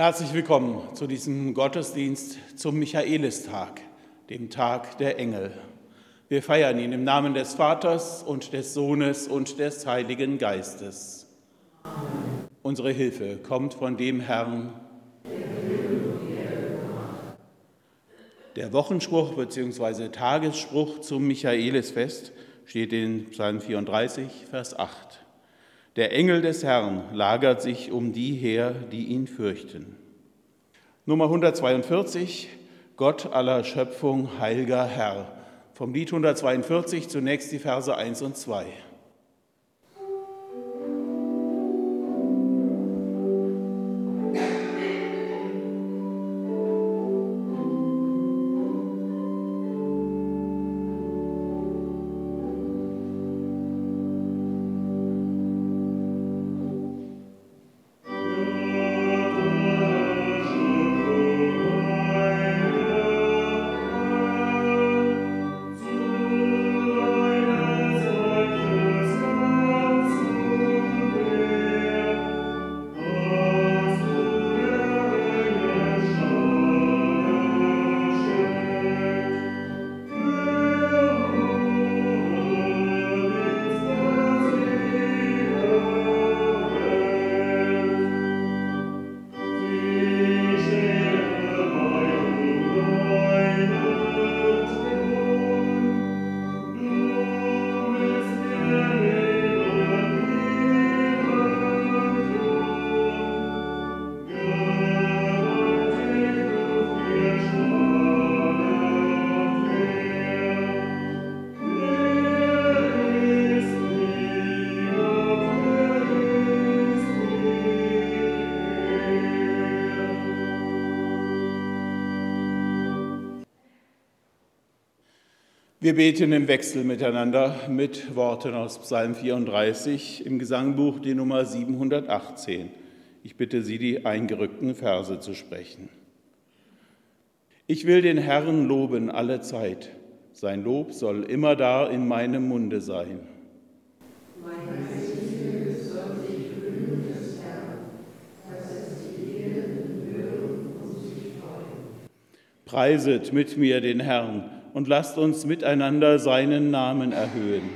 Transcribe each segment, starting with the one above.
Herzlich willkommen zu diesem Gottesdienst zum Michaelistag, dem Tag der Engel. Wir feiern ihn im Namen des Vaters und des Sohnes und des Heiligen Geistes. Unsere Hilfe kommt von dem Herrn. Der Wochenspruch bzw. Tagesspruch zum Michaelisfest steht in Psalm 34, Vers 8. Der Engel des Herrn lagert sich um die her, die ihn fürchten. Nummer 142, Gott aller Schöpfung, heiliger Herr. Vom Lied 142 zunächst die Verse 1 und 2. Wir beten im Wechsel miteinander mit Worten aus Psalm 34 im Gesangbuch die Nummer 718. Ich bitte Sie, die eingerückten Verse zu sprechen. Ich will den Herrn loben alle Zeit. Sein Lob soll immer da in meinem Munde sein. Mein Preiset mit mir den Herrn und lasst uns miteinander seinen Namen erhöhen.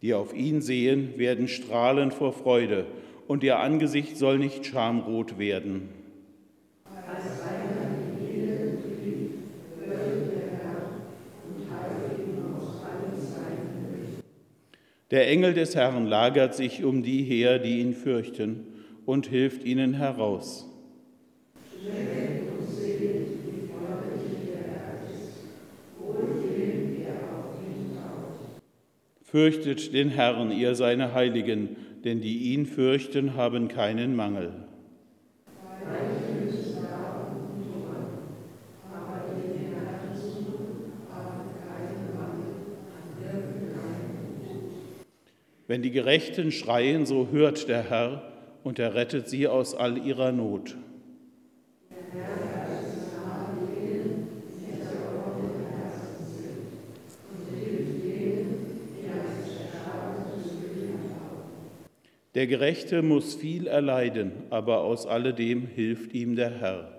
Die auf ihn sehen, werden strahlen vor Freude, und ihr Angesicht soll nicht schamrot werden. Der Engel des Herrn lagert sich um die her, die ihn fürchten, und hilft ihnen heraus. Fürchtet den Herrn, ihr seine Heiligen, denn die ihn fürchten, haben keinen Mangel. Wenn die Gerechten schreien, so hört der Herr und er rettet sie aus all ihrer Not. Der Gerechte muss viel erleiden, aber aus alledem hilft ihm der Herr.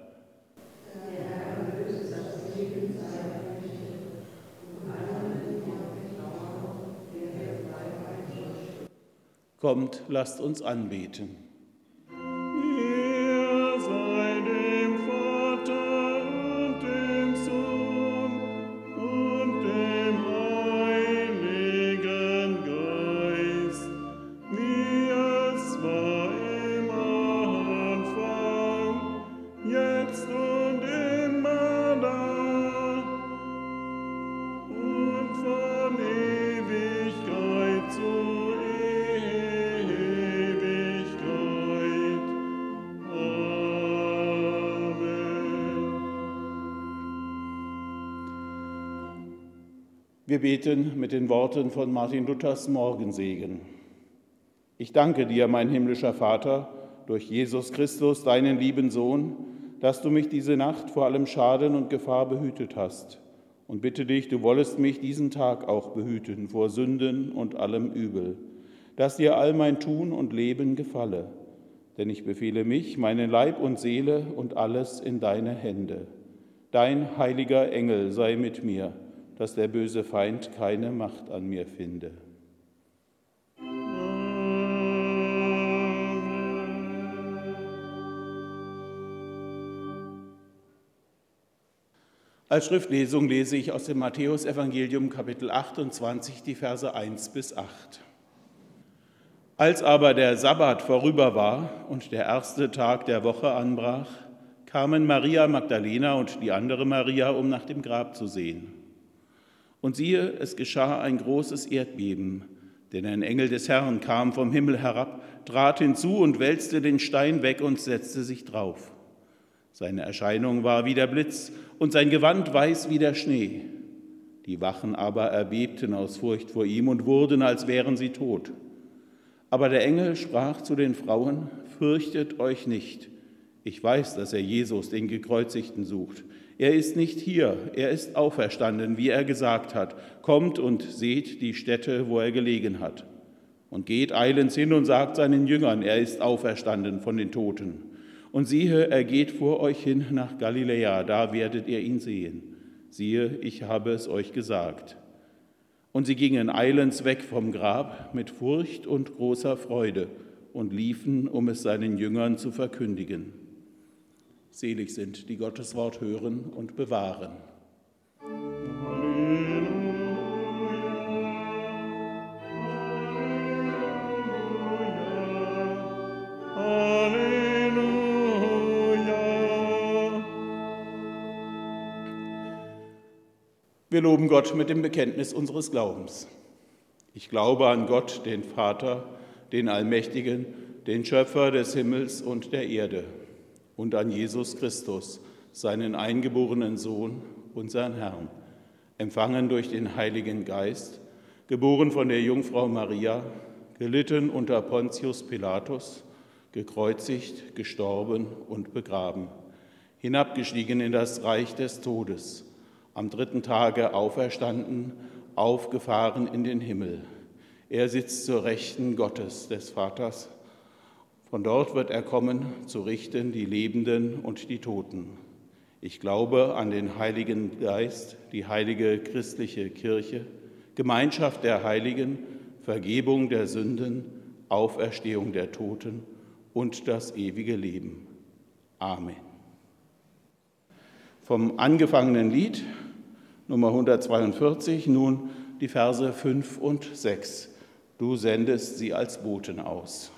Kommt, lasst uns anbeten. Wir beten mit den Worten von Martin Luthers Morgensegen. Ich danke dir, mein himmlischer Vater, durch Jesus Christus, deinen lieben Sohn, dass du mich diese Nacht vor allem Schaden und Gefahr behütet hast und bitte dich, du wollest mich diesen Tag auch behüten vor Sünden und allem Übel, dass dir all mein Tun und Leben gefalle. Denn ich befehle mich, meinen Leib und Seele und alles in deine Hände. Dein heiliger Engel sei mit mir, dass der böse Feind keine Macht an mir finde. Als Schriftlesung lese ich aus dem Matthäusevangelium Kapitel 28 die Verse 1 bis 8. Als aber der Sabbat vorüber war und der erste Tag der Woche anbrach, kamen Maria Magdalena und die andere Maria, um nach dem Grab zu sehen. Und siehe, es geschah ein großes Erdbeben, denn ein Engel des Herrn kam vom Himmel herab, trat hinzu und wälzte den Stein weg und setzte sich drauf. Seine Erscheinung war wie der Blitz und sein Gewand weiß wie der Schnee. Die Wachen aber erbebten aus Furcht vor ihm und wurden, als wären sie tot. Aber der Engel sprach zu den Frauen, fürchtet euch nicht. Ich weiß, dass er Jesus, den Gekreuzigten, sucht. Er ist nicht hier, er ist auferstanden, wie er gesagt hat. Kommt und seht die Stätte, wo er gelegen hat. Und geht eilends hin und sagt seinen Jüngern, er ist auferstanden von den Toten. Und siehe, er geht vor euch hin nach Galiläa, da werdet ihr ihn sehen. Siehe, ich habe es euch gesagt. Und sie gingen eilends weg vom Grab mit Furcht und großer Freude und liefen, um es seinen Jüngern zu verkündigen. Selig sind, die Gottes Wort hören und bewahren. Wir loben Gott mit dem Bekenntnis unseres Glaubens. Ich glaube an Gott, den Vater, den Allmächtigen, den Schöpfer des Himmels und der Erde und an Jesus Christus, seinen eingeborenen Sohn, unseren Herrn, empfangen durch den Heiligen Geist, geboren von der Jungfrau Maria, gelitten unter Pontius Pilatus, gekreuzigt, gestorben und begraben, hinabgestiegen in das Reich des Todes am dritten Tage auferstanden, aufgefahren in den Himmel. Er sitzt zur Rechten Gottes des Vaters. Von dort wird er kommen, zu richten die Lebenden und die Toten. Ich glaube an den Heiligen Geist, die heilige christliche Kirche, Gemeinschaft der Heiligen, Vergebung der Sünden, Auferstehung der Toten und das ewige Leben. Amen. Vom angefangenen Lied Nummer 142, nun die Verse 5 und 6. Du sendest sie als Boten aus.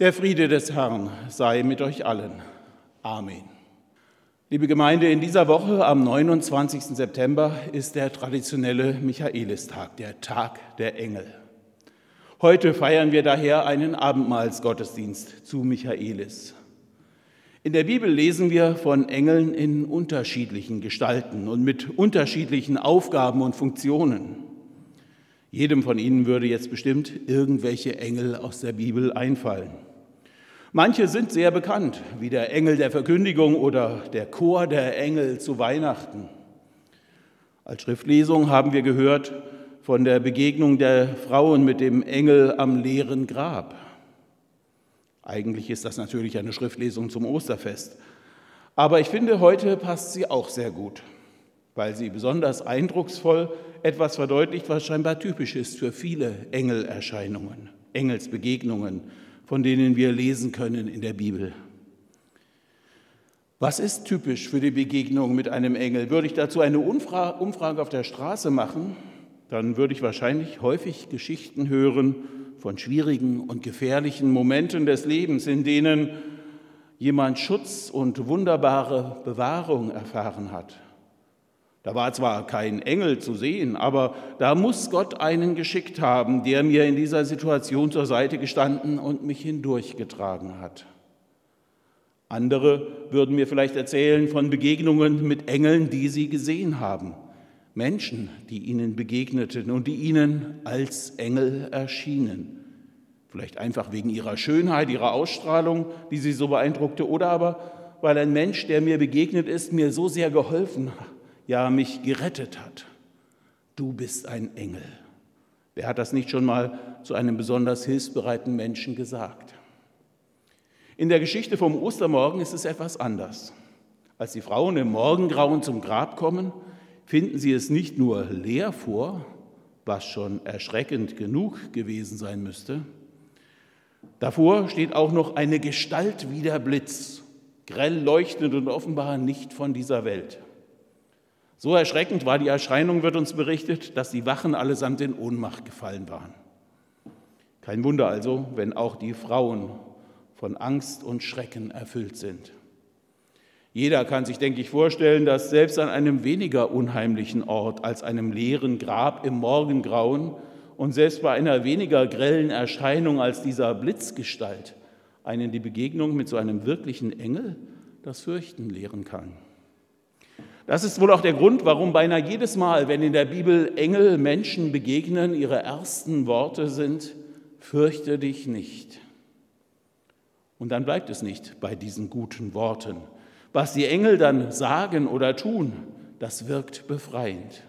Der Friede des Herrn sei mit euch allen. Amen. Liebe Gemeinde, in dieser Woche am 29. September ist der traditionelle Michaelistag, der Tag der Engel. Heute feiern wir daher einen Abendmahlsgottesdienst zu Michaelis. In der Bibel lesen wir von Engeln in unterschiedlichen Gestalten und mit unterschiedlichen Aufgaben und Funktionen. Jedem von Ihnen würde jetzt bestimmt irgendwelche Engel aus der Bibel einfallen. Manche sind sehr bekannt, wie der Engel der Verkündigung oder der Chor der Engel zu Weihnachten. Als Schriftlesung haben wir gehört von der Begegnung der Frauen mit dem Engel am leeren Grab. Eigentlich ist das natürlich eine Schriftlesung zum Osterfest. Aber ich finde, heute passt sie auch sehr gut, weil sie besonders eindrucksvoll etwas verdeutlicht, was scheinbar typisch ist für viele Engelerscheinungen, Engelsbegegnungen, von denen wir lesen können in der Bibel. Was ist typisch für die Begegnung mit einem Engel? Würde ich dazu eine Umfrage auf der Straße machen, dann würde ich wahrscheinlich häufig Geschichten hören von schwierigen und gefährlichen Momenten des Lebens, in denen jemand Schutz und wunderbare Bewahrung erfahren hat. Da war zwar kein Engel zu sehen, aber da muss Gott einen geschickt haben, der mir in dieser Situation zur Seite gestanden und mich hindurchgetragen hat. Andere würden mir vielleicht erzählen von Begegnungen mit Engeln, die sie gesehen haben. Menschen, die ihnen begegneten und die ihnen als Engel erschienen. Vielleicht einfach wegen ihrer Schönheit, ihrer Ausstrahlung, die sie so beeindruckte, oder aber weil ein Mensch, der mir begegnet ist, mir so sehr geholfen hat ja mich gerettet hat. Du bist ein Engel. Wer hat das nicht schon mal zu einem besonders hilfsbereiten Menschen gesagt? In der Geschichte vom Ostermorgen ist es etwas anders. Als die Frauen im Morgengrauen zum Grab kommen, finden sie es nicht nur leer vor, was schon erschreckend genug gewesen sein müsste. Davor steht auch noch eine Gestalt wie der Blitz, grell leuchtend und offenbar nicht von dieser Welt. So erschreckend war die Erscheinung, wird uns berichtet, dass die Wachen allesamt in Ohnmacht gefallen waren. Kein Wunder also, wenn auch die Frauen von Angst und Schrecken erfüllt sind. Jeder kann sich, denke ich, vorstellen, dass selbst an einem weniger unheimlichen Ort als einem leeren Grab im Morgengrauen und selbst bei einer weniger grellen Erscheinung als dieser Blitzgestalt einen die Begegnung mit so einem wirklichen Engel das Fürchten lehren kann. Das ist wohl auch der Grund, warum beinahe jedes Mal, wenn in der Bibel Engel Menschen begegnen, ihre ersten Worte sind, fürchte dich nicht. Und dann bleibt es nicht bei diesen guten Worten. Was die Engel dann sagen oder tun, das wirkt befreiend.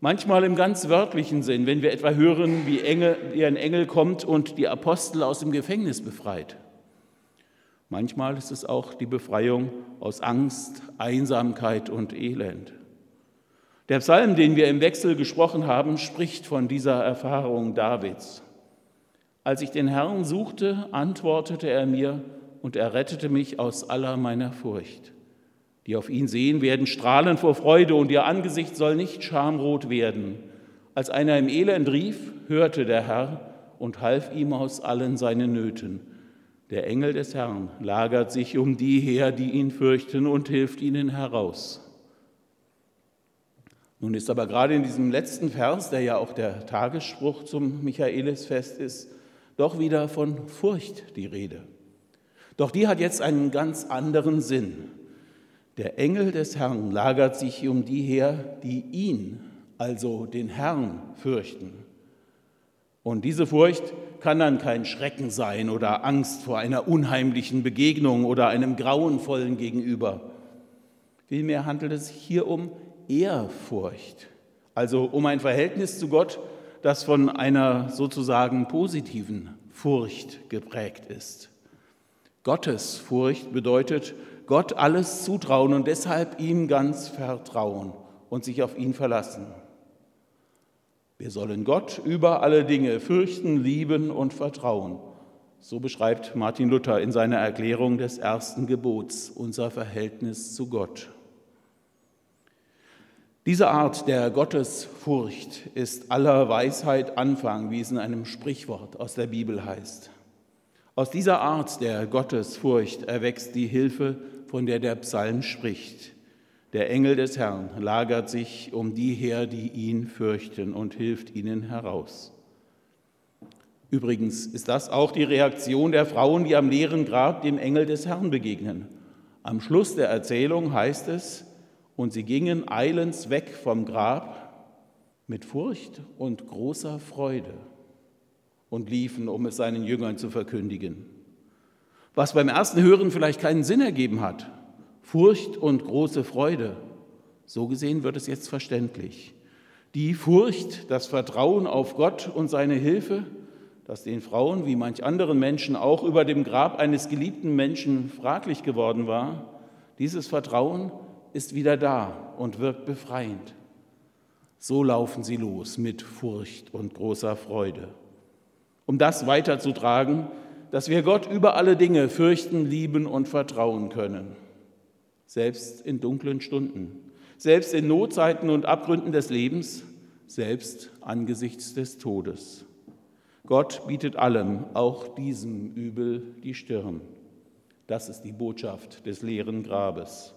Manchmal im ganz wörtlichen Sinn, wenn wir etwa hören, wie, Engel, wie ein Engel kommt und die Apostel aus dem Gefängnis befreit. Manchmal ist es auch die Befreiung aus Angst, Einsamkeit und Elend. Der Psalm, den wir im Wechsel gesprochen haben, spricht von dieser Erfahrung Davids. Als ich den Herrn suchte, antwortete er mir und er rettete mich aus aller meiner Furcht. Die auf ihn sehen, werden strahlen vor Freude und ihr Angesicht soll nicht schamrot werden. Als einer im Elend rief, hörte der Herr und half ihm aus allen seinen Nöten. Der Engel des Herrn lagert sich um die her, die ihn fürchten, und hilft ihnen heraus. Nun ist aber gerade in diesem letzten Vers, der ja auch der Tagesspruch zum Michaelisfest ist, doch wieder von Furcht die Rede. Doch die hat jetzt einen ganz anderen Sinn. Der Engel des Herrn lagert sich um die her, die ihn, also den Herrn, fürchten. Und diese Furcht kann dann kein Schrecken sein oder Angst vor einer unheimlichen Begegnung oder einem grauenvollen Gegenüber. Vielmehr handelt es hier um Ehrfurcht, also um ein Verhältnis zu Gott, das von einer sozusagen positiven Furcht geprägt ist. Gottes Furcht bedeutet Gott alles zutrauen und deshalb ihm ganz vertrauen und sich auf ihn verlassen. Wir sollen Gott über alle Dinge fürchten, lieben und vertrauen. So beschreibt Martin Luther in seiner Erklärung des ersten Gebots unser Verhältnis zu Gott. Diese Art der Gottesfurcht ist aller Weisheit Anfang, wie es in einem Sprichwort aus der Bibel heißt. Aus dieser Art der Gottesfurcht erwächst die Hilfe, von der der Psalm spricht. Der Engel des Herrn lagert sich um die her, die ihn fürchten und hilft ihnen heraus. Übrigens ist das auch die Reaktion der Frauen, die am leeren Grab dem Engel des Herrn begegnen. Am Schluss der Erzählung heißt es, und sie gingen eilends weg vom Grab mit Furcht und großer Freude und liefen, um es seinen Jüngern zu verkündigen. Was beim ersten Hören vielleicht keinen Sinn ergeben hat, Furcht und große Freude, so gesehen wird es jetzt verständlich. Die Furcht, das Vertrauen auf Gott und seine Hilfe, das den Frauen wie manch anderen Menschen auch über dem Grab eines geliebten Menschen fraglich geworden war, dieses Vertrauen ist wieder da und wirkt befreiend. So laufen sie los mit Furcht und großer Freude. Um das weiterzutragen, dass wir Gott über alle Dinge fürchten, lieben und vertrauen können. Selbst in dunklen Stunden, selbst in Notzeiten und Abgründen des Lebens, selbst angesichts des Todes. Gott bietet allem, auch diesem Übel, die Stirn. Das ist die Botschaft des leeren Grabes.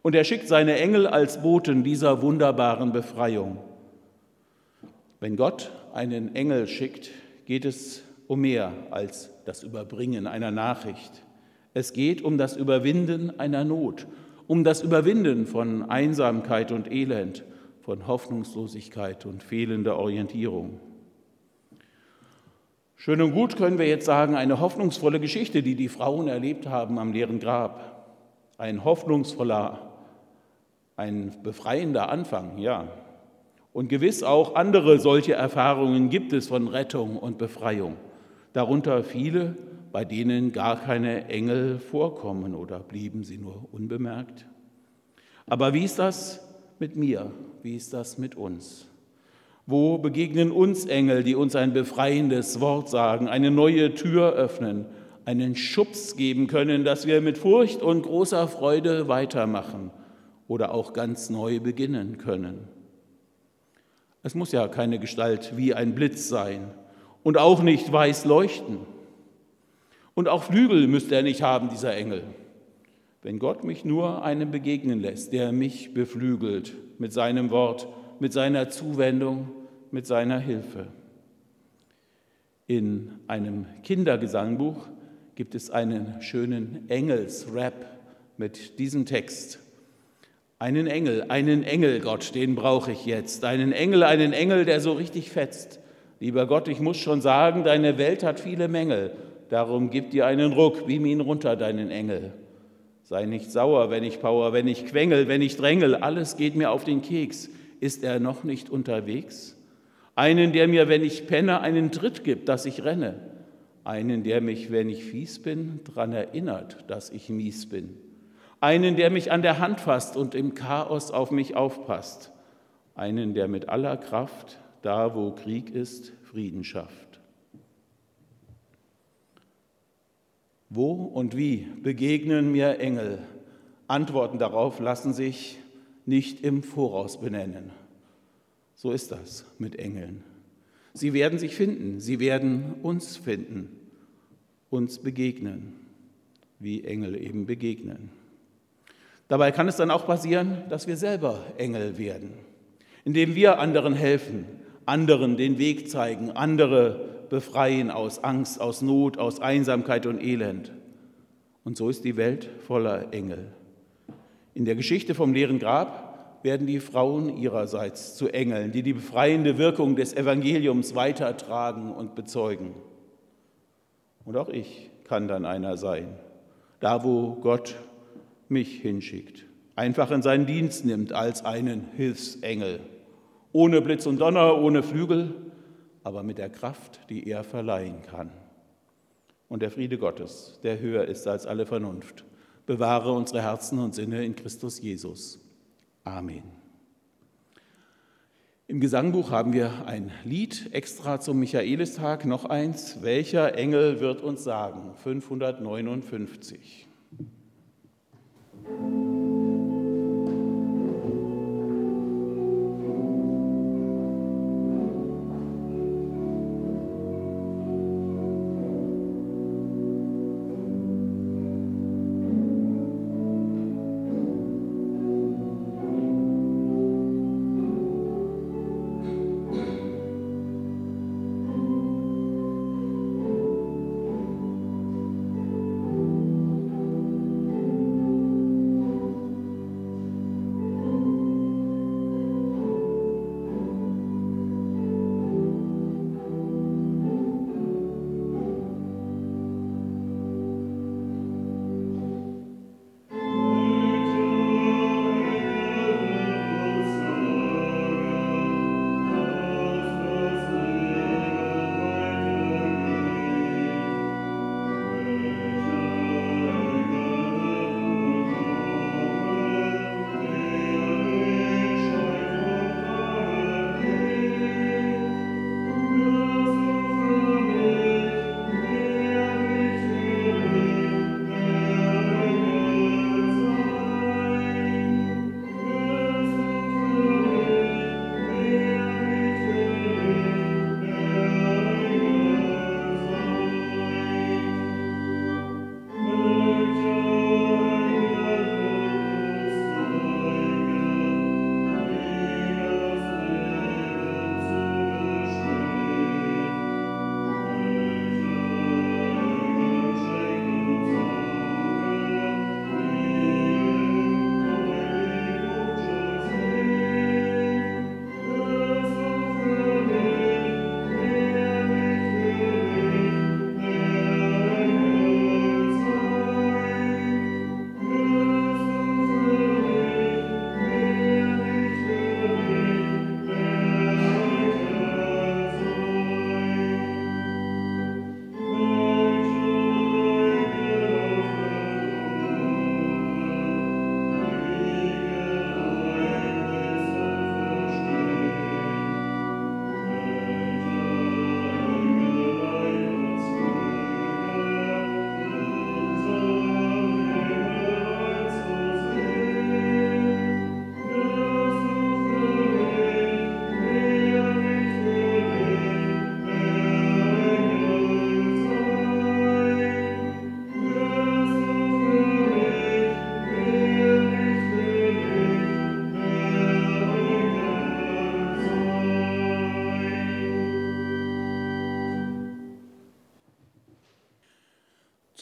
Und er schickt seine Engel als Boten dieser wunderbaren Befreiung. Wenn Gott einen Engel schickt, geht es um mehr als das Überbringen einer Nachricht. Es geht um das Überwinden einer Not, um das Überwinden von Einsamkeit und Elend, von Hoffnungslosigkeit und fehlender Orientierung. Schön und gut können wir jetzt sagen, eine hoffnungsvolle Geschichte, die die Frauen erlebt haben am leeren Grab. Ein hoffnungsvoller ein befreiender Anfang, ja. Und gewiss auch andere solche Erfahrungen gibt es von Rettung und Befreiung. Darunter viele, bei denen gar keine Engel vorkommen oder blieben sie nur unbemerkt. Aber wie ist das mit mir? Wie ist das mit uns? Wo begegnen uns Engel, die uns ein befreiendes Wort sagen, eine neue Tür öffnen, einen Schubs geben können, dass wir mit Furcht und großer Freude weitermachen oder auch ganz neu beginnen können. Es muss ja keine Gestalt wie ein Blitz sein und auch nicht weiß leuchten. Und auch Flügel müsste er nicht haben, dieser Engel. Wenn Gott mich nur einem begegnen lässt, der mich beflügelt mit seinem Wort, mit seiner Zuwendung, mit seiner Hilfe. In einem Kindergesangbuch gibt es einen schönen Engelsrap mit diesem Text. Einen Engel, einen Engel, Gott, den brauche ich jetzt. Einen Engel, einen Engel, der so richtig fetzt. Lieber Gott, ich muss schon sagen, deine Welt hat viele Mängel. Darum gib dir einen Ruck, beam ihn runter, deinen Engel. Sei nicht sauer, wenn ich power, wenn ich quengel, wenn ich drängel, alles geht mir auf den Keks. Ist er noch nicht unterwegs? Einen, der mir, wenn ich penne, einen Tritt gibt, dass ich renne. Einen, der mich, wenn ich fies bin, daran erinnert, dass ich mies bin. Einen, der mich an der Hand fasst und im Chaos auf mich aufpasst. Einen, der mit aller Kraft, da wo Krieg ist, Frieden schafft. Wo und wie begegnen mir Engel? Antworten darauf lassen sich nicht im Voraus benennen. So ist das mit Engeln. Sie werden sich finden, sie werden uns finden, uns begegnen, wie Engel eben begegnen. Dabei kann es dann auch passieren, dass wir selber Engel werden, indem wir anderen helfen, anderen den Weg zeigen, andere befreien aus Angst, aus Not, aus Einsamkeit und Elend. Und so ist die Welt voller Engel. In der Geschichte vom leeren Grab werden die Frauen ihrerseits zu Engeln, die die befreiende Wirkung des Evangeliums weitertragen und bezeugen. Und auch ich kann dann einer sein, da wo Gott mich hinschickt, einfach in seinen Dienst nimmt als einen Hilfsengel, ohne Blitz und Donner, ohne Flügel, aber mit der Kraft, die er verleihen kann. Und der Friede Gottes, der höher ist als alle Vernunft, bewahre unsere Herzen und Sinne in Christus Jesus. Amen. Im Gesangbuch haben wir ein Lied extra zum Michaelistag, noch eins. Welcher Engel wird uns sagen? 559.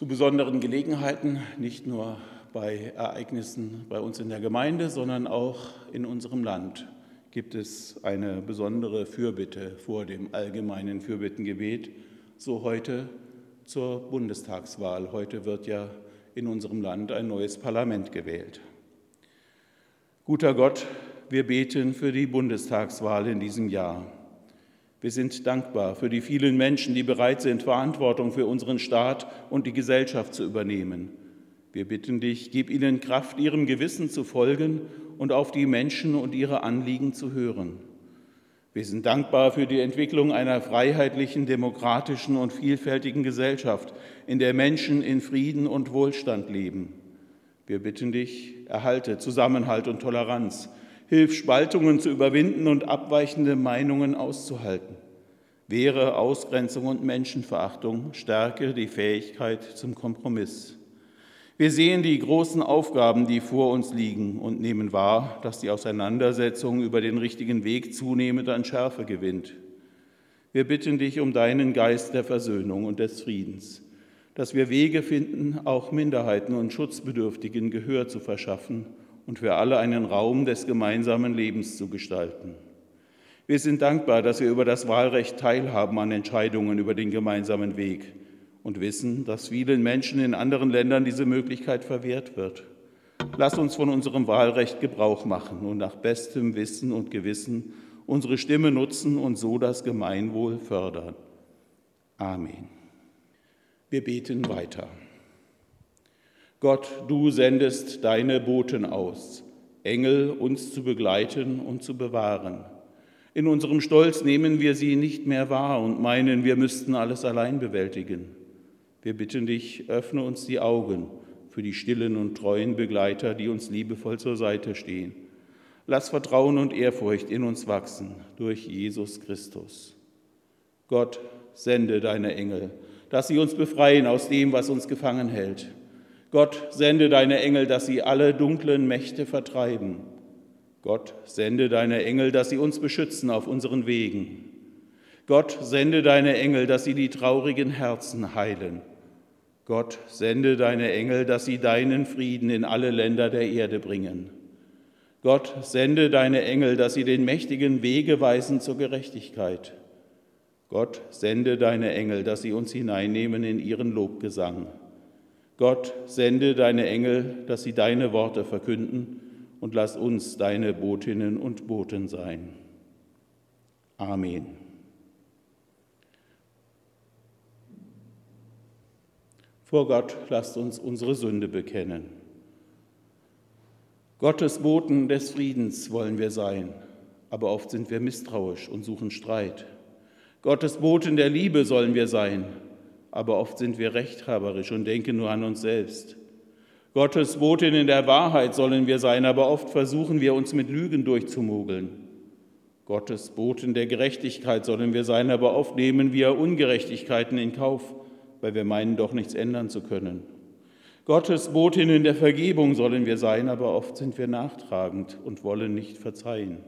Zu besonderen Gelegenheiten, nicht nur bei Ereignissen bei uns in der Gemeinde, sondern auch in unserem Land gibt es eine besondere Fürbitte vor dem allgemeinen Fürbittengebet, so heute zur Bundestagswahl. Heute wird ja in unserem Land ein neues Parlament gewählt. Guter Gott, wir beten für die Bundestagswahl in diesem Jahr. Wir sind dankbar für die vielen Menschen, die bereit sind, Verantwortung für unseren Staat und die Gesellschaft zu übernehmen. Wir bitten dich, gib ihnen Kraft, ihrem Gewissen zu folgen und auf die Menschen und ihre Anliegen zu hören. Wir sind dankbar für die Entwicklung einer freiheitlichen, demokratischen und vielfältigen Gesellschaft, in der Menschen in Frieden und Wohlstand leben. Wir bitten dich, erhalte Zusammenhalt und Toleranz, Hilf, Spaltungen zu überwinden und abweichende Meinungen auszuhalten. Wehre Ausgrenzung und Menschenverachtung, stärke die Fähigkeit zum Kompromiss. Wir sehen die großen Aufgaben, die vor uns liegen und nehmen wahr, dass die Auseinandersetzung über den richtigen Weg zunehmend an Schärfe gewinnt. Wir bitten dich um deinen Geist der Versöhnung und des Friedens, dass wir Wege finden, auch Minderheiten und Schutzbedürftigen Gehör zu verschaffen und für alle einen Raum des gemeinsamen Lebens zu gestalten. Wir sind dankbar, dass wir über das Wahlrecht teilhaben an Entscheidungen über den gemeinsamen Weg und wissen, dass vielen Menschen in anderen Ländern diese Möglichkeit verwehrt wird. Lass uns von unserem Wahlrecht Gebrauch machen und nach bestem Wissen und Gewissen unsere Stimme nutzen und so das Gemeinwohl fördern. Amen. Wir beten weiter. Gott, du sendest deine Boten aus, Engel uns zu begleiten und zu bewahren. In unserem Stolz nehmen wir sie nicht mehr wahr und meinen, wir müssten alles allein bewältigen. Wir bitten dich, öffne uns die Augen für die stillen und treuen Begleiter, die uns liebevoll zur Seite stehen. Lass Vertrauen und Ehrfurcht in uns wachsen durch Jesus Christus. Gott, sende deine Engel, dass sie uns befreien aus dem, was uns gefangen hält Gott, sende deine Engel, dass sie alle dunklen Mächte vertreiben. Gott, sende deine Engel, dass sie uns beschützen auf unseren Wegen. Gott, sende deine Engel, dass sie die traurigen Herzen heilen. Gott, sende deine Engel, dass sie deinen Frieden in alle Länder der Erde bringen. Gott, sende deine Engel, dass sie den Mächtigen Wege weisen zur Gerechtigkeit. Gott, sende deine Engel, dass sie uns hineinnehmen in ihren Lobgesang. Gott, sende deine Engel, dass sie deine Worte verkünden und lass uns deine Botinnen und Boten sein. Amen. Vor Gott lasst uns unsere Sünde bekennen. Gottes Boten des Friedens wollen wir sein, aber oft sind wir misstrauisch und suchen Streit. Gottes Boten der Liebe sollen wir sein, aber oft sind wir rechthaberisch und denken nur an uns selbst. Gottes Botin der Wahrheit sollen wir sein, aber oft versuchen wir uns mit Lügen durchzumogeln. Gottes Boten der Gerechtigkeit sollen wir sein, aber oft nehmen wir Ungerechtigkeiten in Kauf, weil wir meinen, doch nichts ändern zu können. Gottes Botinnen der Vergebung sollen wir sein, aber oft sind wir nachtragend und wollen nicht verzeihen.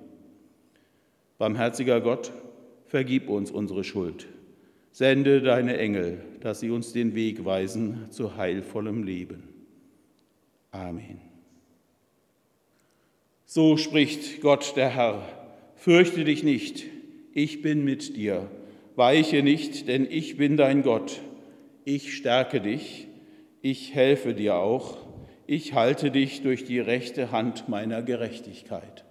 Barmherziger Gott, vergib uns unsere Schuld. Sende deine Engel, dass sie uns den Weg weisen zu heilvollem Leben. Amen. So spricht Gott der Herr, fürchte dich nicht, ich bin mit dir, weiche nicht, denn ich bin dein Gott, ich stärke dich, ich helfe dir auch, ich halte dich durch die rechte Hand meiner Gerechtigkeit.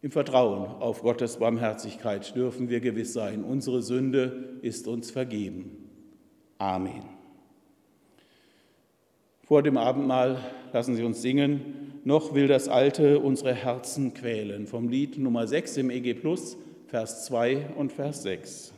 Im Vertrauen auf Gottes Barmherzigkeit dürfen wir gewiss sein, unsere Sünde ist uns vergeben. Amen. Vor dem Abendmahl lassen Sie uns singen, noch will das Alte unsere Herzen quälen, vom Lied Nummer 6 im EG Plus, Vers 2 und Vers 6.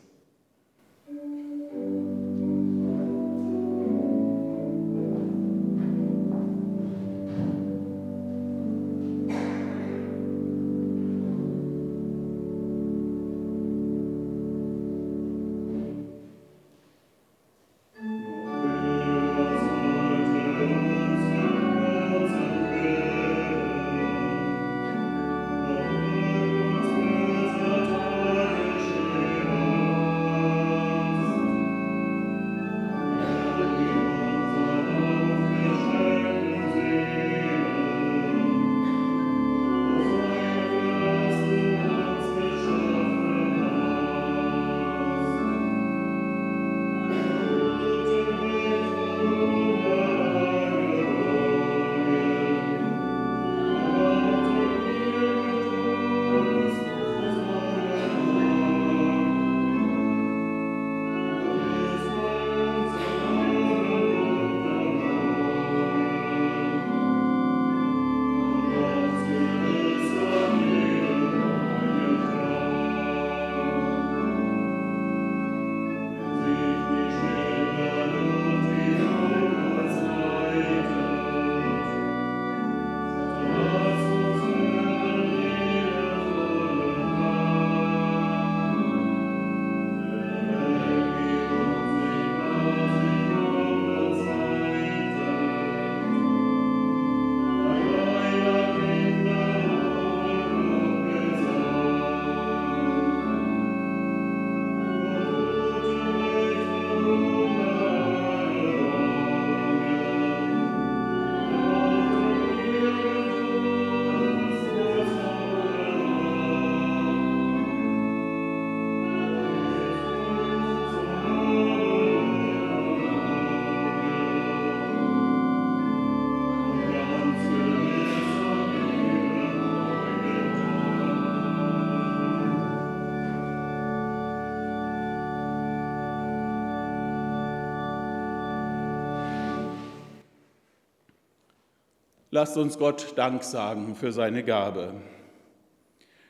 Lasst uns Gott Dank sagen für seine Gabe.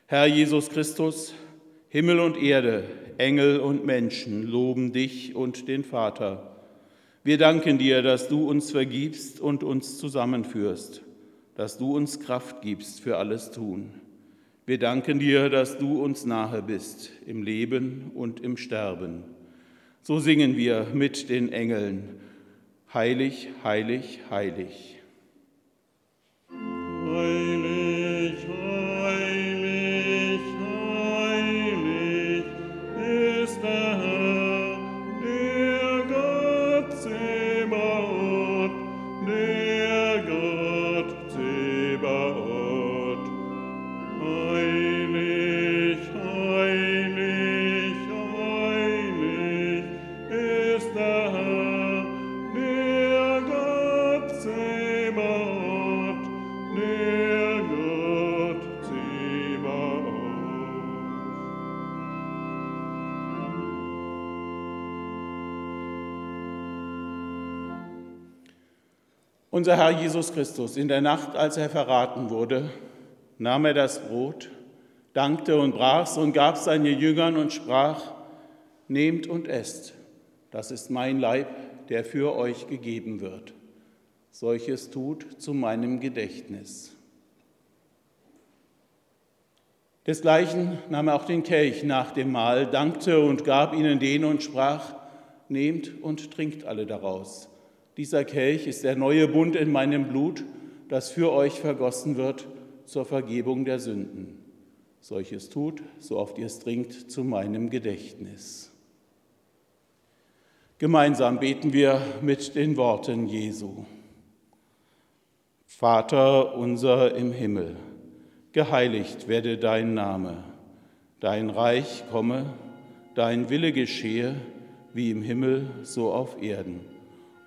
Herr Jesus Christus, Himmel und Erde, Engel und Menschen loben dich und den Vater. Wir danken dir, dass du uns vergibst und uns zusammenführst, dass du uns Kraft gibst für alles Tun. Wir danken dir, dass du uns nahe bist im Leben und im Sterben. So singen wir mit den Engeln. Heilig, heilig, heilig. joy. Unser Herr Jesus Christus, in der Nacht, als er verraten wurde, nahm er das Brot, dankte und brach's und gab seinen Jüngern und sprach, Nehmt und esst, das ist mein Leib, der für euch gegeben wird. Solches tut zu meinem Gedächtnis. Desgleichen nahm er auch den Kelch nach dem Mahl, dankte und gab ihnen den und sprach, Nehmt und trinkt alle daraus. Dieser Kelch ist der neue Bund in meinem Blut, das für euch vergossen wird zur Vergebung der Sünden. Solches tut, so oft ihr es trinkt, zu meinem Gedächtnis. Gemeinsam beten wir mit den Worten Jesu. Vater unser im Himmel, geheiligt werde dein Name, dein Reich komme, dein Wille geschehe, wie im Himmel so auf Erden.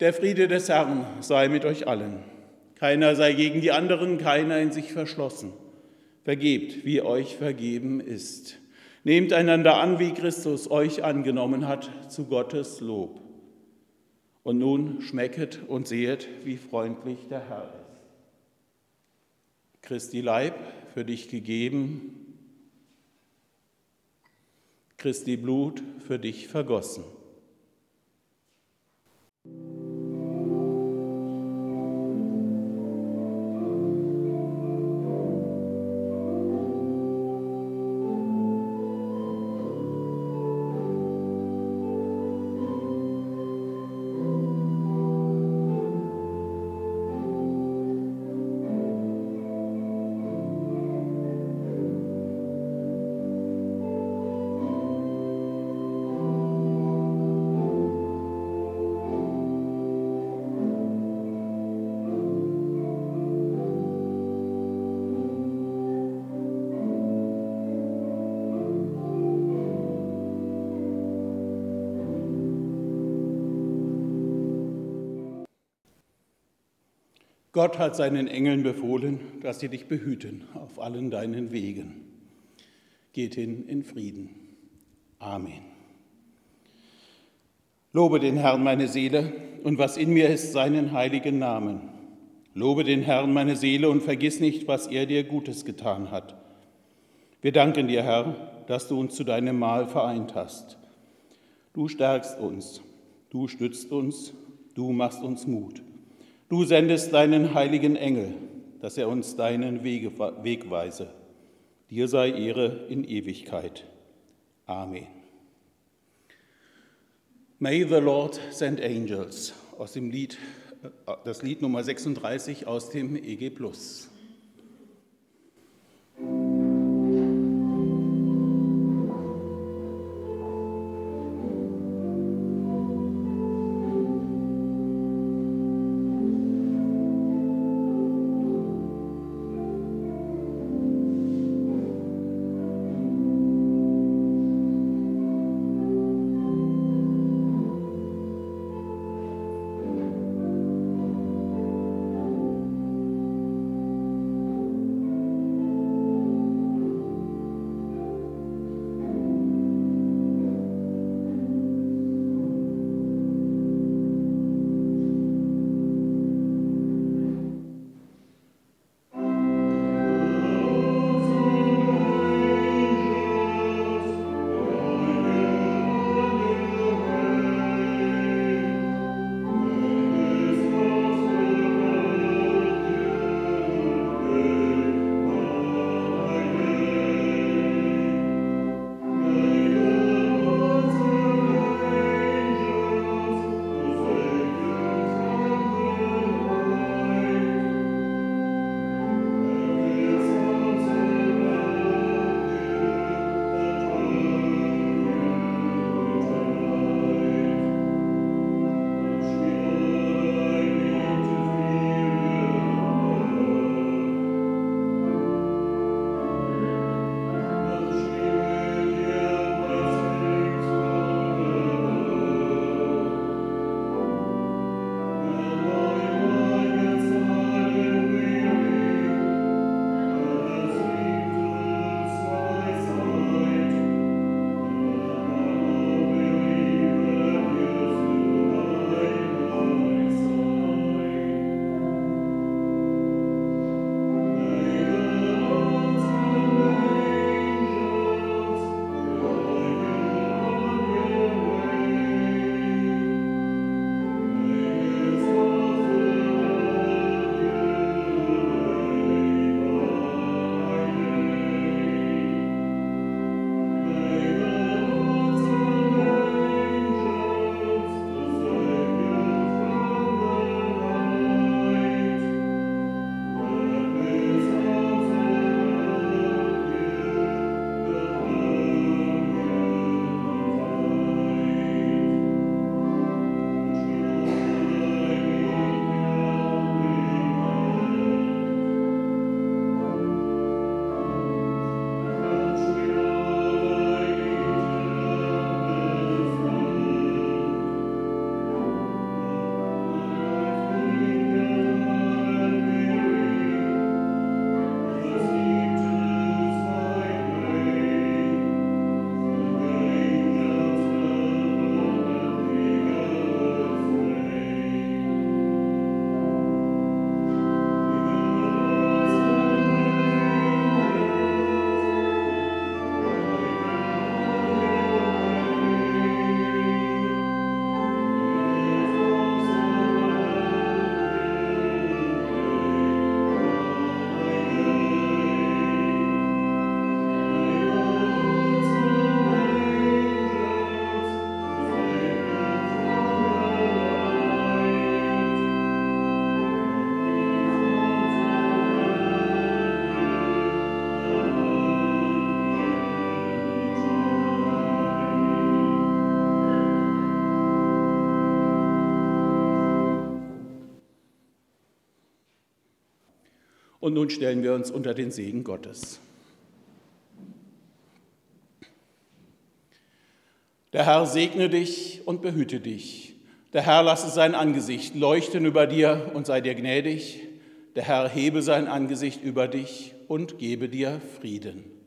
Der Friede des Herrn sei mit euch allen. Keiner sei gegen die anderen, keiner in sich verschlossen. Vergebt, wie euch vergeben ist. Nehmt einander an, wie Christus euch angenommen hat, zu Gottes Lob. Und nun schmecket und sehet, wie freundlich der Herr ist. Christi Leib für dich gegeben, Christi Blut für dich vergossen. Gott hat seinen Engeln befohlen, dass sie dich behüten auf allen deinen Wegen. Geht hin in Frieden. Amen. Lobe den Herrn meine Seele und was in mir ist, seinen heiligen Namen. Lobe den Herrn meine Seele und vergiss nicht, was er dir Gutes getan hat. Wir danken dir, Herr, dass du uns zu deinem Mahl vereint hast. Du stärkst uns, du stützt uns, du machst uns Mut. Du sendest deinen heiligen Engel, dass er uns deinen Weg weise. Dir sei Ehre in Ewigkeit. Amen. May the Lord send angels aus dem Lied, äh, das Lied Nummer 36 aus dem EG Plus. Und nun stellen wir uns unter den Segen Gottes. Der Herr segne dich und behüte dich. Der Herr lasse sein Angesicht leuchten über dir und sei dir gnädig. Der Herr hebe sein Angesicht über dich und gebe dir Frieden.